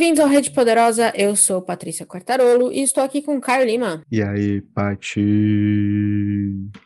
Bem-vindos ao Rede Poderosa, eu sou Patrícia Quartarolo e estou aqui com o Caio Lima. E aí, Pati?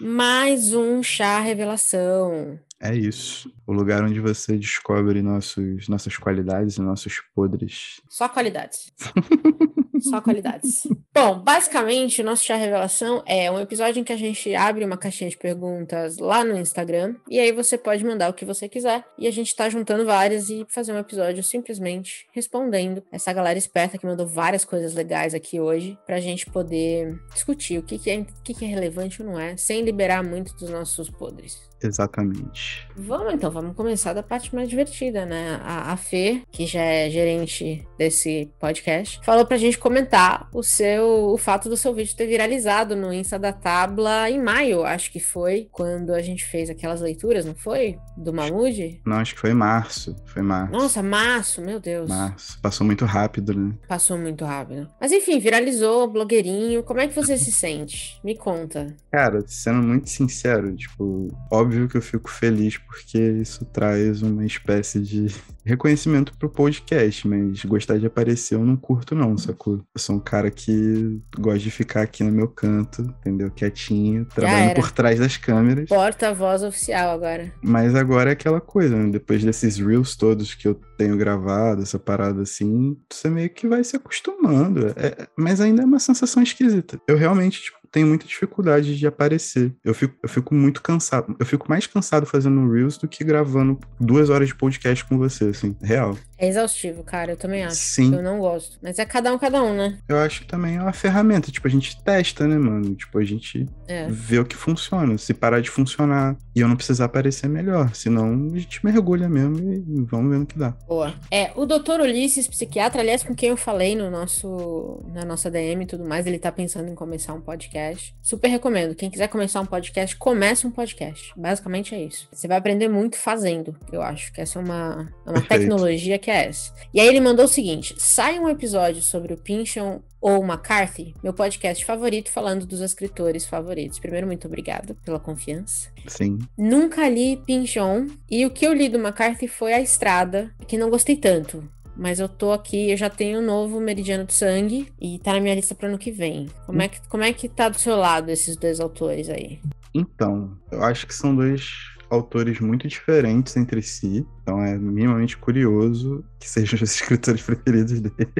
Mais um chá revelação. É isso. O lugar onde você descobre nossos, nossas qualidades e nossos podres. Só qualidades. Só qualidades. Bom, basicamente, o nosso Chá Revelação é um episódio em que a gente abre uma caixinha de perguntas lá no Instagram. E aí você pode mandar o que você quiser. E a gente tá juntando várias e fazer um episódio simplesmente respondendo essa galera esperta que mandou várias coisas legais aqui hoje. Pra gente poder discutir o que, que, é, o que, que é relevante ou não é, sem liberar muito dos nossos podres. Exatamente. Vamos então, vamos começar da parte mais divertida, né? A, a Fê, que já é gerente desse podcast, falou pra gente comentar o seu o fato do seu vídeo ter viralizado no Insta da Tabla em maio, acho que foi, quando a gente fez aquelas leituras, não foi? Do Mamude? Não, acho que foi março. Foi março. Nossa, março, meu Deus. Março. Passou muito rápido, né? Passou muito rápido. Mas enfim, viralizou, blogueirinho. Como é que você se sente? Me conta. Cara, sendo muito sincero, tipo, óbvio que eu fico feliz porque isso traz uma espécie de reconhecimento pro podcast, mas gostar de aparecer eu não curto não, sacou? Eu sou um cara que gosta de ficar aqui no meu canto, entendeu? Quietinho, trabalhando por trás das câmeras. Porta-voz oficial agora. Mas agora é aquela coisa, né? Depois desses reels todos que eu tenho gravado, essa parada assim, você meio que vai se acostumando. É, mas ainda é uma sensação esquisita. Eu realmente, tipo, tenho muita dificuldade de aparecer. Eu fico, eu fico muito cansado. Eu fico mais cansado fazendo Reels do que gravando duas horas de podcast com você, assim, real. É exaustivo, cara, eu também acho. Sim. Eu não gosto. Mas é cada um, cada um, né? Eu acho que também é uma ferramenta. Tipo, a gente testa, né, mano? Tipo, a gente é. vê o que funciona. Se parar de funcionar e eu não precisar aparecer, melhor. Senão, a gente mergulha mesmo e vamos ver no que dá. Boa. É, o doutor Ulisses, psiquiatra, aliás, com quem eu falei no nosso, na nossa DM e tudo mais, ele tá pensando em começar um podcast podcast. Super recomendo. Quem quiser começar um podcast, comece um podcast. Basicamente é isso. Você vai aprender muito fazendo, eu acho. Que essa é uma, é uma tecnologia que essa. E aí ele mandou o seguinte: sai um episódio sobre o Pinchon ou McCarthy, meu podcast favorito, falando dos escritores favoritos. Primeiro, muito obrigada pela confiança. Sim. Nunca li Pinchon, e o que eu li do McCarthy foi A Estrada, que não gostei tanto. Mas eu tô aqui, eu já tenho um novo Meridiano de Sangue e tá na minha lista para ano que vem. Como é que, como é que tá do seu lado esses dois autores aí? Então, eu acho que são dois autores muito diferentes entre si. Então é minimamente curioso que sejam os escritores preferidos dele.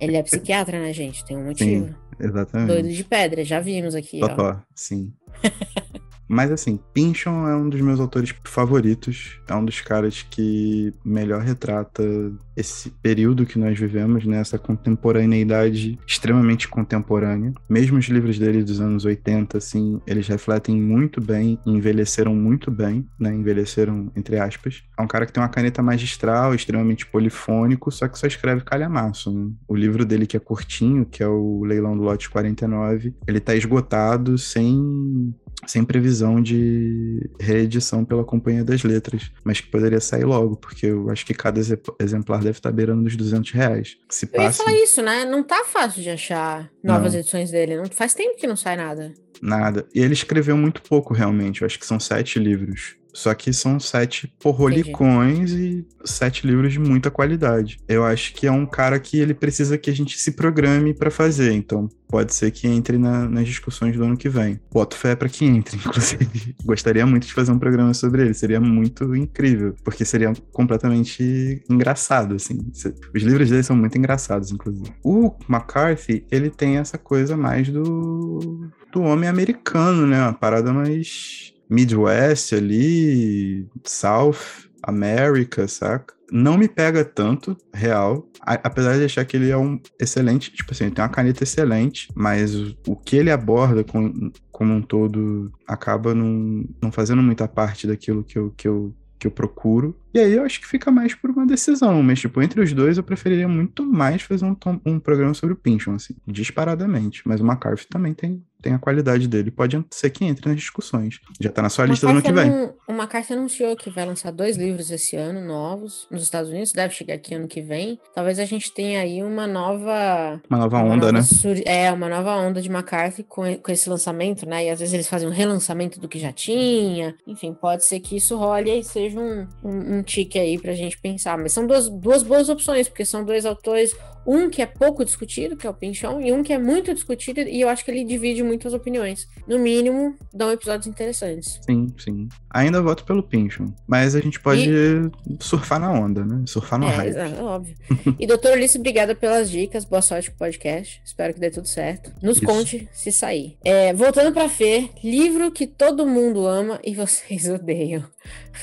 Ele é psiquiatra, né, gente? Tem um motivo. Sim, exatamente. Doido de pedra, já vimos aqui. Totó, sim. Mas assim, Pynchon é um dos meus autores favoritos. É um dos caras que melhor retrata esse período que nós vivemos, né? Essa contemporaneidade extremamente contemporânea. Mesmo os livros dele dos anos 80, assim, eles refletem muito bem, envelheceram muito bem, né? Envelheceram, entre aspas. É um cara que tem uma caneta magistral, extremamente polifônico, só que só escreve calhamaço. Né? O livro dele, que é curtinho, que é o Leilão do Lote 49, ele tá esgotado, sem sem previsão de reedição pela Companhia das Letras, mas que poderia sair logo, porque eu acho que cada exemplar deve estar beirando dos 200 reais. Se eu passa... ia falar isso, né? Não tá fácil de achar novas não. edições dele. Não faz tempo que não sai nada. Nada. E ele escreveu muito pouco, realmente. Eu acho que são sete livros. Só que são sete porrolicões Entendi. e sete livros de muita qualidade. Eu acho que é um cara que ele precisa que a gente se programe para fazer. Então, pode ser que entre na, nas discussões do ano que vem. Boto fé para que entre, inclusive. Gostaria muito de fazer um programa sobre ele. Seria muito incrível, porque seria completamente engraçado, assim. Os livros dele são muito engraçados, inclusive. O McCarthy, ele tem essa coisa mais do, do homem americano, né? Uma parada mais Midwest ali, South America, saca? Não me pega tanto, real. A, apesar de achar que ele é um excelente, tipo assim, tem uma caneta excelente, mas o, o que ele aborda com, como um todo acaba não, não fazendo muita parte daquilo que eu, que eu que eu procuro. E aí eu acho que fica mais por uma decisão. Mas, tipo, entre os dois, eu preferiria muito mais fazer um, um programa sobre o Pinchon, assim, disparadamente. Mas o McCarthy também tem, tem a qualidade dele. Pode ser que entre nas discussões. Já tá na sua lista do ano que vem. Não, uma carta anunciou que vai lançar dois livros esse ano, novos, nos Estados Unidos. Deve chegar aqui ano que vem. Talvez a gente tenha aí uma nova. Uma nova uma onda, nova né? É, uma nova onda de McCarthy com, com esse lançamento, né? E às vezes eles fazem um relançamento do que já tinha. Enfim, pode ser que isso role e seja um, um, um tique aí pra gente pensar. Mas são duas, duas boas opções, porque são dois autores um que é pouco discutido, que é o Pinchon, e um que é muito discutido, e eu acho que ele divide muitas opiniões. No mínimo, dão episódios interessantes. Sim, sim. Ainda voto pelo Pinchon, mas a gente pode e... surfar na onda, né? Surfar no é, hype. É, óbvio. e doutor Ulisses, obrigada pelas dicas, boa sorte com o podcast, espero que dê tudo certo. Nos Isso. conte se sair. É, voltando pra Fê, livro que todo mundo ama e vocês odeiam.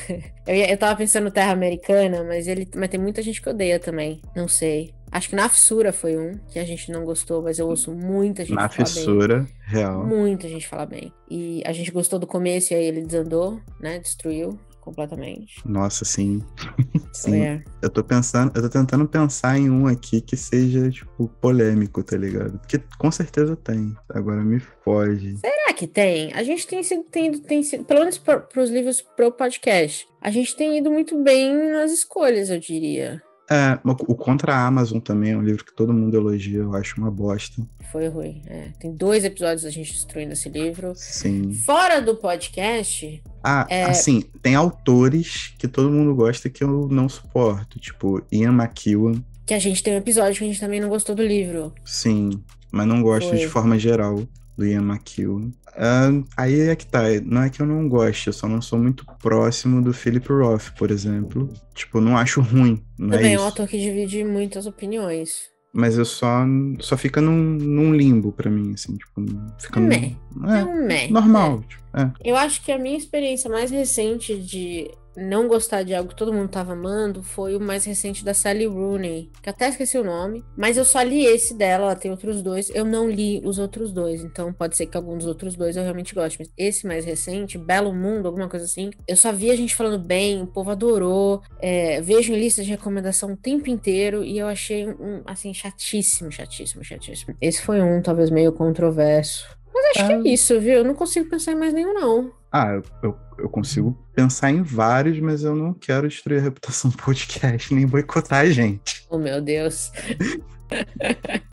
eu, eu tava pensando Terra Americana, mas, ele, mas tem muita gente que odeia também, não sei. Acho que na fissura foi um que a gente não gostou, mas eu ouço muita gente na falar fissura, bem. real. Muita gente fala bem. E a gente gostou do começo e aí ele desandou, né? Destruiu completamente. Nossa, sim. sim. É. Eu tô pensando, eu tô tentando pensar em um aqui que seja, tipo, polêmico, tá ligado? Porque com certeza tem. Agora me foge. Será que tem? A gente tem sido, tem, tem sido, pelo menos para os livros pro podcast, a gente tem ido muito bem nas escolhas, eu diria. É, o Contra a Amazon também é um livro que todo mundo elogia, eu acho uma bosta. Foi ruim, é. Tem dois episódios da gente destruindo esse livro. Sim. Fora do podcast. Ah, é... assim, tem autores que todo mundo gosta que eu não suporto, tipo Ian McEwan. Que a gente tem um episódio que a gente também não gostou do livro. Sim, mas não gosto Foi. de forma geral do Ian McEwan. Uh, aí é que tá, não é que eu não goste, eu só não sou muito próximo do Philip Roth, por exemplo. Tipo, não acho ruim. Não é Também é, é um autor que divide muitas opiniões. Mas eu só, só fica num, num limbo pra mim, assim, tipo, fica meh. Num, é, é um meh. Normal. É. Tipo, é. Eu acho que a minha experiência mais recente de não gostar de algo que todo mundo tava amando foi o mais recente da Sally Rooney, que até esqueci o nome, mas eu só li esse dela, ela tem outros dois, eu não li os outros dois, então pode ser que algum dos outros dois eu realmente goste, mas esse mais recente, Belo Mundo, alguma coisa assim, eu só vi a gente falando bem, o povo adorou, é, vejo em listas de recomendação o tempo inteiro e eu achei um, assim, chatíssimo, chatíssimo, chatíssimo. Esse foi um, talvez meio controverso. Mas acho que é ah. isso, viu? Eu não consigo pensar em mais nenhum, não. Ah, eu, eu, eu, consigo pensar em vários, mas eu não quero destruir a reputação do podcast nem boicotar a gente. Oh, meu Deus.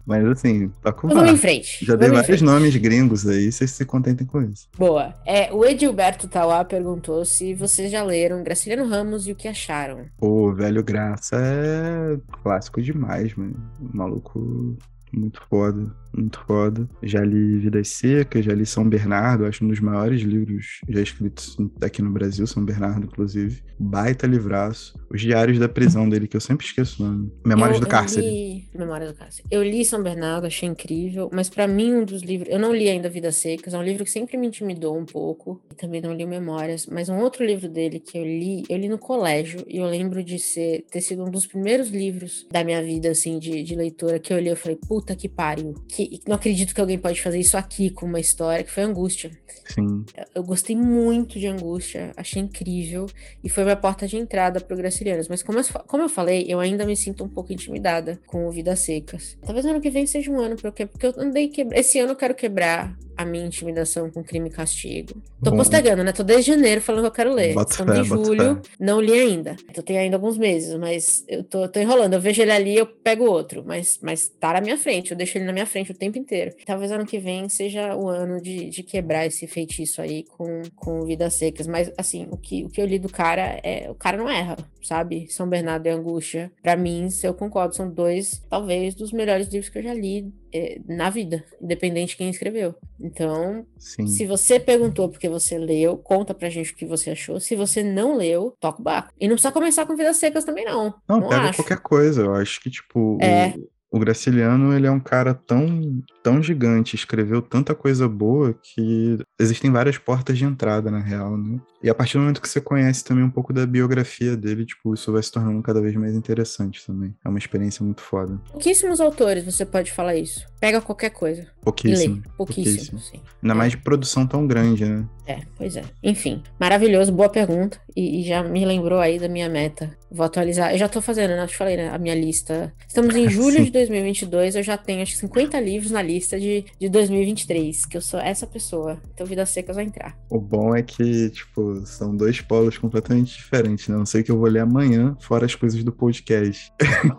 mas assim, tá com Vamos em frente. Já dei vários nomes gringos aí, vocês se contentem com isso. Boa. É, o Edilberto Tauá perguntou se vocês já leram Graciliano Ramos e o que acharam. Pô, velho Graça é clássico demais, mano. O maluco muito foda, muito foda. Já li Vidas Secas, já li São Bernardo, acho um dos maiores livros já escritos aqui no Brasil, São Bernardo, inclusive. Baita livraço. Os Diários da Prisão dele, que eu sempre esqueço o nome. Memórias eu, do Cárcere. Li... Memórias do Cárcere. Eu li São Bernardo, achei incrível, mas para mim um dos livros... Eu não li ainda Vidas Secas, é um livro que sempre me intimidou um pouco. E também não li Memórias, mas um outro livro dele que eu li, eu li no colégio, e eu lembro de ser, ter sido um dos primeiros livros da minha vida, assim, de, de leitora, que eu li, eu falei, puta que pariu. Que, não acredito que alguém pode fazer isso aqui com uma história, que foi Angústia. Sim. Eu gostei muito de Angústia, achei incrível. E foi minha porta de entrada pro Gracilianos. Mas como eu, como eu falei, eu ainda me sinto um pouco intimidada com o Vidas Secas. Talvez ano que vem seja um ano pra eu quebrar. Porque eu andei quebrar. Esse ano eu quero quebrar a minha intimidação com crime e castigo. Tô Bom. postergando, né? Tô desde janeiro falando que eu quero ler. Estamos em julho, não li ainda. Então tem ainda alguns meses, mas eu tô, tô, enrolando. Eu vejo ele ali, eu pego outro. Mas, mas tá na minha frente, eu deixo ele na minha frente o tempo inteiro. Talvez ano que vem seja o ano de, de quebrar esse feitiço aí com, com vidas secas. Mas, assim, o que, o que eu li do cara é. O cara não erra, sabe? São Bernardo e Angústia. Pra mim, se eu concordo, são dois, talvez, dos melhores livros que eu já li é, na vida, independente de quem escreveu. Então, Sim. se você perguntou porque você leu, conta pra gente o que você achou. Se você não leu, toca o barco. E não precisa começar com Vidas Secas também, não. Não, não pega acho. qualquer coisa. Eu acho que, tipo, é. o, o Graciliano, ele é um cara tão, tão gigante, escreveu tanta coisa boa que existem várias portas de entrada, na real, né? E a partir do momento que você conhece também um pouco da biografia dele, tipo, isso vai se tornando cada vez mais interessante também. É uma experiência muito foda. Pouquíssimos autores você pode falar isso. Pega qualquer coisa. Pouquíssimo. Pouquíssimo, pouquíssimo. sim. Ainda é. mais de produção tão grande, né? É, pois é. Enfim, maravilhoso, boa pergunta. E, e, já me lembrou aí da minha meta. Vou atualizar. Eu já tô fazendo, né? Eu te falei, né? A minha lista. Estamos em julho de 2022, eu já tenho acho 50 livros na lista de, de 2023, que eu sou essa pessoa. Então, Vidas Secas vai entrar. O bom é que, tipo, são dois polos completamente diferentes, né? Não sei o que eu vou ler amanhã, fora as coisas do podcast.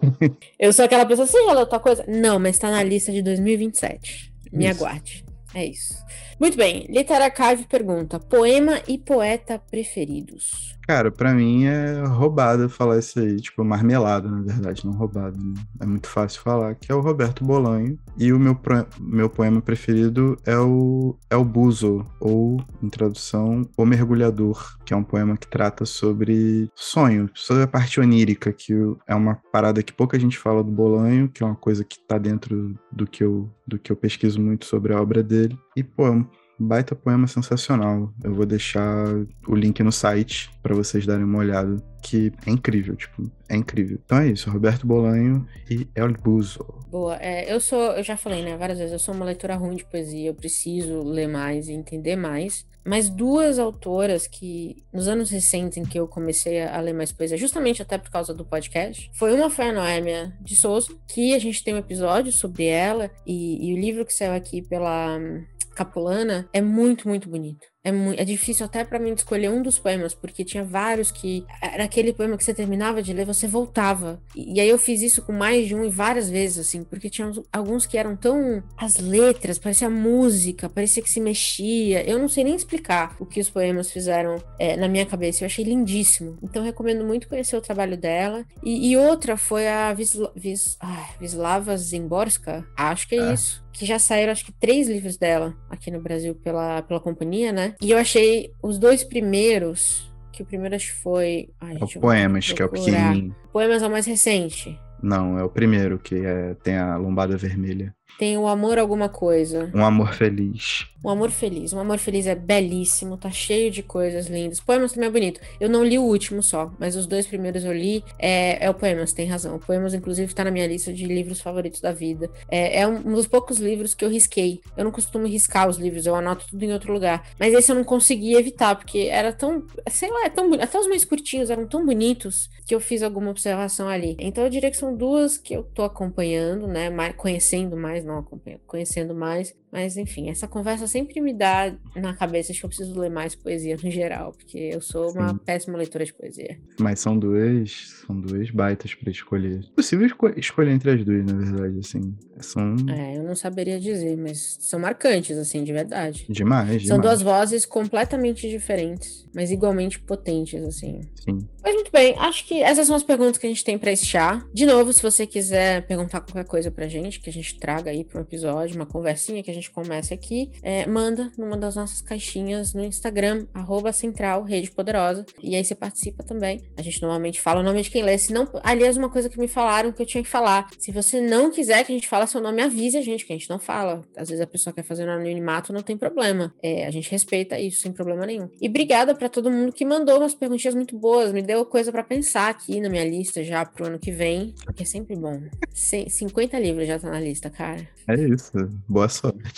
eu sou aquela pessoa, você já leu outra coisa? Não, mas tá na lista de 2027. Me isso. aguarde. É isso. Muito bem. Literarchive pergunta: poema e poeta preferidos? Cara, para mim é roubada falar isso aí, tipo, marmelada, na verdade, não roubada, né? É muito fácil falar, que é o Roberto Bolanho. E o meu, meu poema preferido é o, é o Buzo, ou, em tradução, O Mergulhador, que é um poema que trata sobre sonho, sobre a parte onírica, que é uma parada que pouca gente fala do Bolanho, que é uma coisa que tá dentro do que eu, do que eu pesquiso muito sobre a obra dele. E, pô, é baita poema sensacional. Eu vou deixar o link no site para vocês darem uma olhada, que é incrível, tipo, é incrível. Então é isso, Roberto Bolanho e El Buzo. Boa, é, eu sou, eu já falei, né, várias vezes, eu sou uma leitora ruim de poesia, eu preciso ler mais e entender mais. Mas duas autoras que, nos anos recentes em que eu comecei a ler mais poesia, justamente até por causa do podcast, foi uma foi a Noémia de Souza, que a gente tem um episódio sobre ela, e, e o livro que saiu aqui pela Capulana é muito, muito bonito. É, muito, é difícil até para mim escolher um dos poemas, porque tinha vários que. Era aquele poema que você terminava de ler, você voltava. E, e aí eu fiz isso com mais de um e várias vezes, assim, porque tinha alguns que eram tão. As letras, parecia música, parecia que se mexia. Eu não sei nem explicar o que os poemas fizeram é, na minha cabeça. Eu achei lindíssimo. Então recomendo muito conhecer o trabalho dela. E, e outra foi a Visla, Vis, ah, Vislava Zimborska, acho que é, é. isso que já saíram acho que três livros dela aqui no Brasil pela, pela companhia, né? E eu achei os dois primeiros, que o primeiro acho que foi. Ai, é o Poemas, que é o pequenininho. Poemas é o mais recente. Não, é o primeiro, que é, tem a lombada vermelha. Tem o amor alguma coisa. Um amor feliz. Um amor feliz. Um amor feliz é belíssimo, tá cheio de coisas lindas. Poemas também é bonito. Eu não li o último só, mas os dois primeiros eu li. É, é o Poemas, tem razão. O Poemas, inclusive, tá na minha lista de livros favoritos da vida. É, é um dos poucos livros que eu risquei. Eu não costumo riscar os livros, eu anoto tudo em outro lugar. Mas esse eu não consegui evitar, porque era tão. Sei lá, é tão Até os mais curtinhos eram tão bonitos que eu fiz alguma observação ali. Então eu diria que são duas que eu tô acompanhando, né? Mais, conhecendo mais não acompanhando, conhecendo mais. Mas enfim, essa conversa sempre me dá na cabeça que eu preciso ler mais poesia no geral, porque eu sou uma Sim. péssima leitora de poesia. Mas são duas, são duas baitas para escolher. É possível esco escolher entre as duas, na verdade, assim. São É, eu não saberia dizer, mas são marcantes assim, de verdade. Demais, São demais. duas vozes completamente diferentes, mas igualmente potentes assim. Sim. Mas muito bem, acho que essas são as perguntas que a gente tem para esse chá. De novo, se você quiser perguntar qualquer coisa pra gente, que a gente traga aí para um episódio, uma conversinha que a gente comece aqui, é, manda numa das nossas caixinhas no Instagram, arroba central, rede poderosa. E aí você participa também. A gente normalmente fala o nome de quem lê. Se não, aliás, uma coisa que me falaram que eu tinha que falar. Se você não quiser que a gente fale seu nome, avise a gente, que a gente não fala. Às vezes a pessoa quer fazer no anonimato, não tem problema. É, a gente respeita isso sem problema nenhum. E obrigada para todo mundo que mandou umas perguntinhas muito boas. Me deu coisa para pensar aqui na minha lista já pro ano que vem, que é sempre bom. 50 livros já tá na lista, cara. É isso. Boa sorte.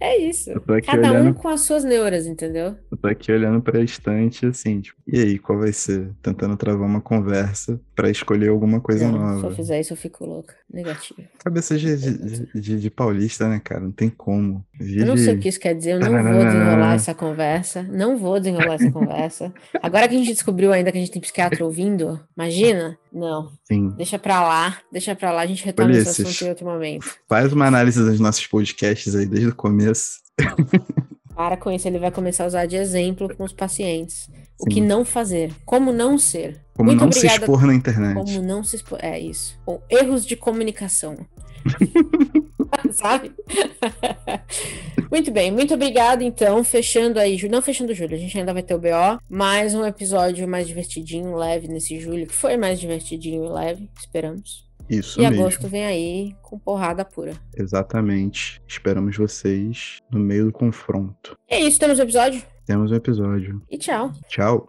É isso. Cada olhando... um com as suas neuras, entendeu? Eu tô aqui olhando pra estante, assim, tipo, e aí, qual vai ser? Tentando travar uma conversa pra escolher alguma coisa não, nova. Se eu fizer isso, eu fico louca. Negativo. Cabeça de, de, de, de paulista, né, cara? Não tem como. Vive... Eu não sei o que isso quer dizer, eu não vou desenrolar essa conversa. Não vou desenrolar essa conversa. Agora que a gente descobriu ainda que a gente tem psiquiatra ouvindo, imagina? Não. Sim. Deixa pra lá, deixa pra lá, a gente retoma esse assunto em outro momento. Faz uma análise dos nossos podcasts aí desde o começo. Para com isso, ele vai começar a usar de exemplo com os pacientes. O que não fazer, como não ser. Como Muito não obrigada. se expor na internet. Como não se expor. É isso. Ou erros de comunicação. Sabe? muito bem, muito obrigada. Então, fechando aí, não fechando julho, a gente ainda vai ter o BO. Mais um episódio mais divertidinho, leve nesse julho, que foi mais divertidinho e leve, esperamos. Isso e mesmo. agosto vem aí com porrada pura. Exatamente. Esperamos vocês no meio do confronto. É isso, temos um episódio? Temos um episódio. E tchau. Tchau.